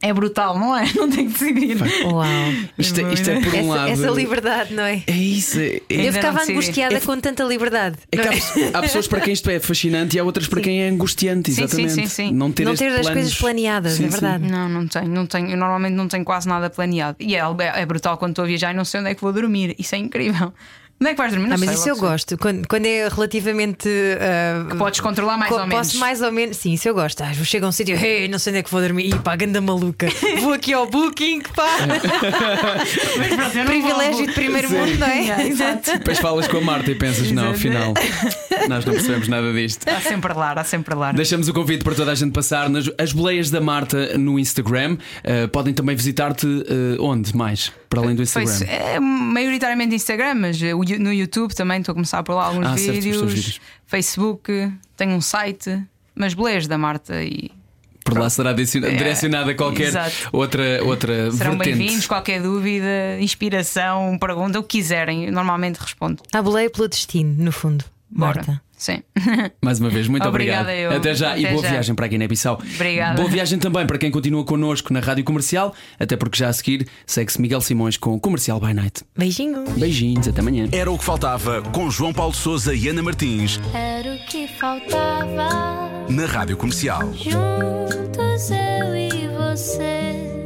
É brutal, não é? Não tem que decidir.
Uau!
Isto, é- isto é por um
Essa,
lado.
essa liberdade, não é?
É isso. É,
Eu ficava angustiada
É-
com tanta liberdade.
é há,
é?
há pessoas para quem isto é fascinante e há outras para quem é angustiante,
Sim, sim,
exatamente.
sim, sim.
Não ter,
Não ter as coisas planeadas,
Sim,
é
sim.
verdade.
Não, não tenho, não tenho. Eu normalmente não tenho quase nada planeado. E é, é brutal quando estou a viajar e não sei onde é que vou dormir. Isso é incrível. Onde é que vais dormir? Não
Ah, mas
sei,
isso eu
sei.
gosto. Quando, quando é relativamente. ah,
Podes controlar mais
co-
ou
Posso
menos.
mais ou menos. Sim, isso eu gosto. Ah, chego a um sítio, hey, não sei onde é que vou dormir. Ih, pá, ganda maluca. Vou aqui ao Booking, pá.
Mas
Privilégio de primeiro mundo, não é?
É, exato.
Depois falas com a Marta e pensas, não, afinal, nós não percebemos nada disto.
Há sempre lá, há sempre lá.
Deixamos o convite para toda a gente passar nas as boleias da Marta no Instagram. Uh, podem também visitar-te uh, onde mais? Para além do Instagram.
Face- é maioritariamente Instagram, mas no YouTube também estou a começar por lá alguns
Ah, certo, os teus
vídeos,
vídeos.
Facebook, tenho um site, mas boleias da Marta e
Por lá será
É,
direcionada a qualquer
exato.
outra, outra
serão bem-vindos. Qualquer dúvida, inspiração, pergunta, o que quiserem, eu normalmente respondo.
A boleia pelo destino, no fundo.
Bora.
Marta.
Sim.
Mais uma vez, muito
Obrigada,
obrigado.
eu.
Até já e
Até
boa
já.
viagem para a Guiné-Bissau.
Obrigada.
Boa viagem também para quem continua connosco na Rádio Comercial, até porque já a seguir segue-se Miguel Simões com Comercial by Night.
Beijinhos.
Beijinhos, até amanhã.
Era o que faltava com João Paulo Souza e Ana Martins
Era o que faltava.
na Rádio Comercial.
Juntos eu e você.